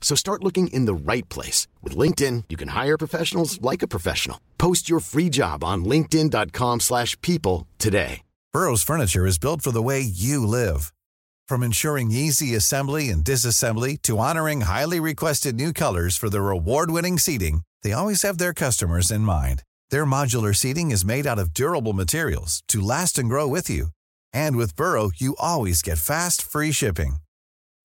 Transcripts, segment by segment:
So start looking in the right place. With LinkedIn, you can hire professionals like a professional. Post your free job on linkedin.com slash people today. Burrow's furniture is built for the way you live. From ensuring easy assembly and disassembly to honoring highly requested new colors for their award-winning seating, they always have their customers in mind. Their modular seating is made out of durable materials to last and grow with you. And with Burrow, you always get fast, free shipping.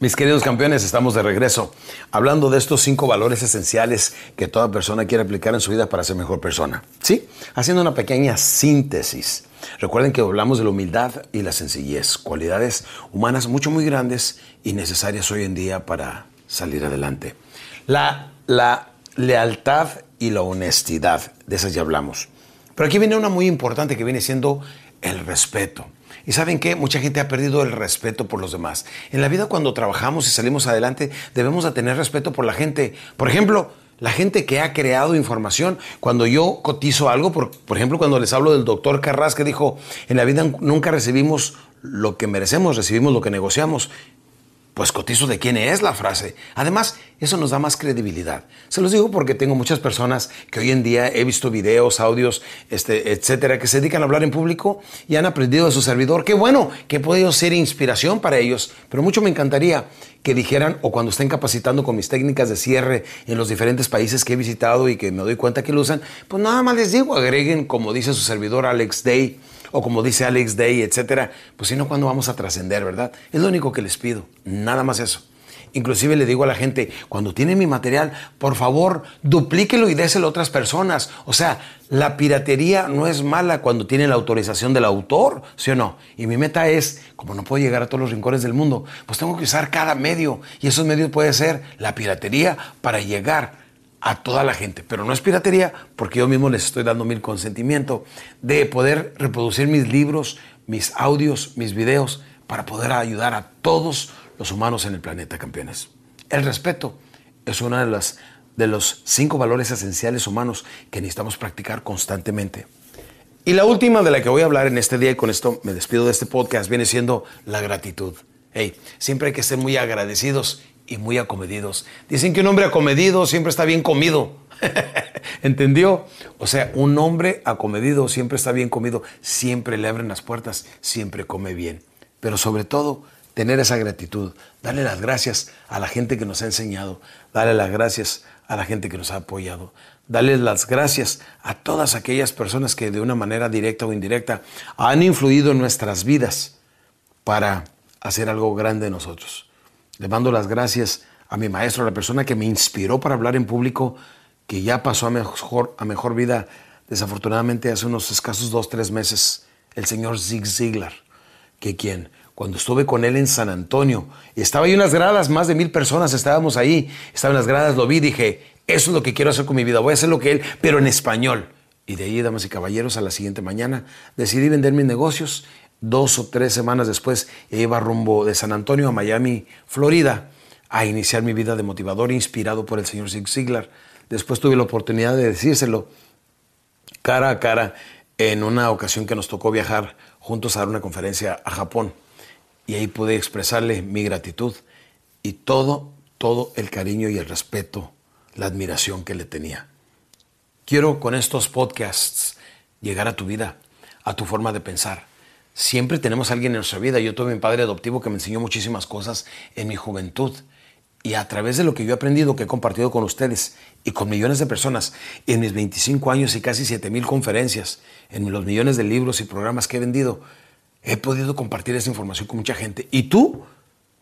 Mis queridos campeones, estamos de regreso hablando de estos cinco valores esenciales que toda persona quiere aplicar en su vida para ser mejor persona. ¿Sí? Haciendo una pequeña síntesis. Recuerden que hablamos de la humildad y la sencillez, cualidades humanas mucho muy grandes y necesarias hoy en día para salir adelante. La, la lealtad y la honestidad, de esas ya hablamos. Pero aquí viene una muy importante que viene siendo el respeto. Y saben qué, mucha gente ha perdido el respeto por los demás. En la vida cuando trabajamos y salimos adelante debemos de tener respeto por la gente. Por ejemplo, la gente que ha creado información. Cuando yo cotizo algo, por, por ejemplo, cuando les hablo del doctor Carras que dijo, en la vida nunca recibimos lo que merecemos, recibimos lo que negociamos. Pues cotizo de quién es la frase. Además, eso nos da más credibilidad. Se los digo porque tengo muchas personas que hoy en día he visto videos, audios, este, etcétera, que se dedican a hablar en público y han aprendido de su servidor. Qué bueno que he podido ser inspiración para ellos, pero mucho me encantaría que dijeran, o cuando estén capacitando con mis técnicas de cierre en los diferentes países que he visitado y que me doy cuenta que lo usan, pues nada más les digo, agreguen, como dice su servidor Alex Day, o como dice Alex Day, etcétera, pues si no, ¿cuándo vamos a trascender, verdad? Es lo único que les pido, nada más eso. Inclusive le digo a la gente, cuando tienen mi material, por favor, duplíquelo y déselo a otras personas. O sea, la piratería no es mala cuando tiene la autorización del autor, ¿sí o no? Y mi meta es, como no puedo llegar a todos los rincones del mundo, pues tengo que usar cada medio. Y esos medios puede ser la piratería para llegar a toda la gente, pero no es piratería porque yo mismo les estoy dando mi consentimiento de poder reproducir mis libros, mis audios, mis videos para poder ayudar a todos los humanos en el planeta, campeones. El respeto es uno de, las, de los cinco valores esenciales humanos que necesitamos practicar constantemente. Y la última de la que voy a hablar en este día, y con esto me despido de este podcast, viene siendo la gratitud. Hey, siempre hay que ser muy agradecidos y muy acomedidos. Dicen que un hombre acomedido siempre está bien comido. ¿Entendió? O sea, un hombre acomedido siempre está bien comido, siempre le abren las puertas, siempre come bien. Pero sobre todo, tener esa gratitud, darle las gracias a la gente que nos ha enseñado, darle las gracias a la gente que nos ha apoyado, darle las gracias a todas aquellas personas que de una manera directa o indirecta han influido en nuestras vidas para hacer algo grande de nosotros. Le mando las gracias a mi maestro, a la persona que me inspiró para hablar en público, que ya pasó a mejor, vida, desafortunadamente hace unos escasos dos, tres meses, el señor Zig Ziglar, que quien, cuando estuve con él en San Antonio, estaba ahí unas gradas, más de mil personas estábamos ahí, estaban las gradas, lo vi, dije, eso es lo que quiero hacer con mi vida, voy a hacer lo que él, pero en español. Y de ahí, damas y caballeros, a la siguiente mañana decidí vender mis negocios dos o tres semanas después iba rumbo de San Antonio a Miami, Florida, a iniciar mi vida de motivador inspirado por el señor Zig Ziglar. Después tuve la oportunidad de decírselo cara a cara en una ocasión que nos tocó viajar juntos a dar una conferencia a Japón. Y ahí pude expresarle mi gratitud y todo, todo el cariño y el respeto, la admiración que le tenía. Quiero con estos podcasts llegar a tu vida a tu forma de pensar. Siempre tenemos a alguien en nuestra vida. Yo tuve mi padre adoptivo que me enseñó muchísimas cosas en mi juventud. Y a través de lo que yo he aprendido, que he compartido con ustedes y con millones de personas, en mis 25 años y casi 7 mil conferencias, en los millones de libros y programas que he vendido, he podido compartir esa información con mucha gente. Y tú,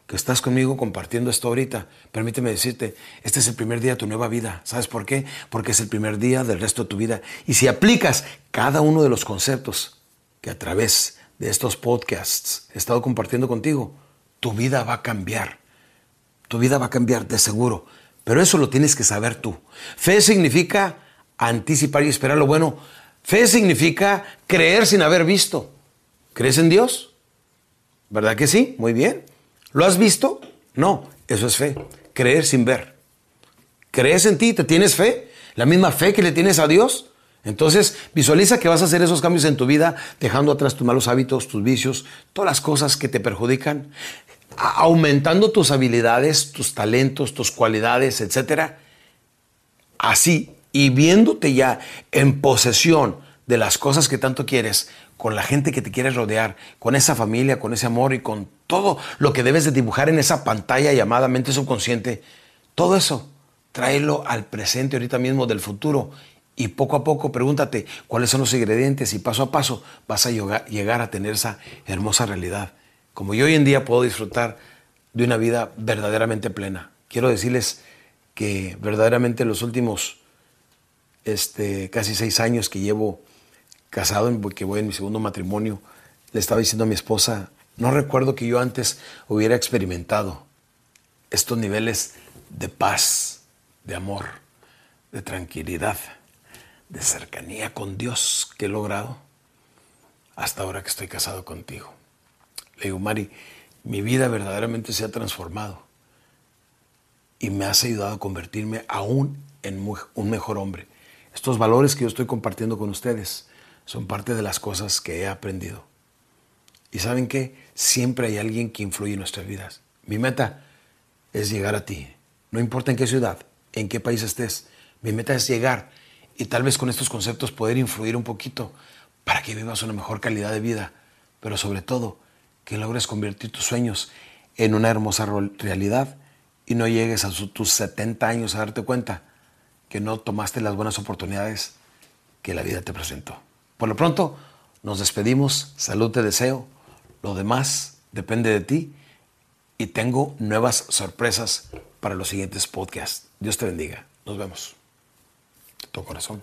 que estás conmigo compartiendo esto ahorita, permíteme decirte, este es el primer día de tu nueva vida. ¿Sabes por qué? Porque es el primer día del resto de tu vida. Y si aplicas cada uno de los conceptos que a través de estos podcasts he estado compartiendo contigo, tu vida va a cambiar tu vida va a cambiar de seguro. Pero eso lo tienes que saber tú. Fe significa anticipar y esperar lo bueno. Fe significa creer sin haber visto. ¿Crees en Dios? ¿Verdad que sí? Muy bien. ¿Lo has visto? No, eso es fe. Creer sin ver. ¿Crees en ti? ¿Te tienes fe? ¿La misma fe que le tienes a Dios? Entonces visualiza que vas a hacer esos cambios en tu vida, dejando atrás tus malos hábitos, tus vicios, todas las cosas que te perjudican aumentando tus habilidades, tus talentos, tus cualidades, etcétera, así y viéndote ya en posesión de las cosas que tanto quieres, con la gente que te quieres rodear, con esa familia, con ese amor y con todo lo que debes de dibujar en esa pantalla llamada mente subconsciente, todo eso, tráelo al presente ahorita mismo del futuro y poco a poco pregúntate cuáles son los ingredientes y paso a paso vas a llegar a tener esa hermosa realidad como yo hoy en día puedo disfrutar de una vida verdaderamente plena. Quiero decirles que verdaderamente los últimos este, casi seis años que llevo casado, que voy en mi segundo matrimonio, le estaba diciendo a mi esposa, no recuerdo que yo antes hubiera experimentado estos niveles de paz, de amor, de tranquilidad, de cercanía con Dios que he logrado hasta ahora que estoy casado contigo. Le digo, Mari, mi vida verdaderamente se ha transformado y me has ayudado a convertirme aún en un mejor hombre. Estos valores que yo estoy compartiendo con ustedes son parte de las cosas que he aprendido. Y saben que siempre hay alguien que influye en nuestras vidas. Mi meta es llegar a ti. No importa en qué ciudad, en qué país estés. Mi meta es llegar y tal vez con estos conceptos poder influir un poquito para que vivas una mejor calidad de vida. Pero sobre todo, que logres convertir tus sueños en una hermosa realidad y no llegues a tus 70 años a darte cuenta que no tomaste las buenas oportunidades que la vida te presentó. Por lo pronto, nos despedimos, salud te deseo, lo demás depende de ti y tengo nuevas sorpresas para los siguientes podcasts. Dios te bendiga. Nos vemos. Todo corazón.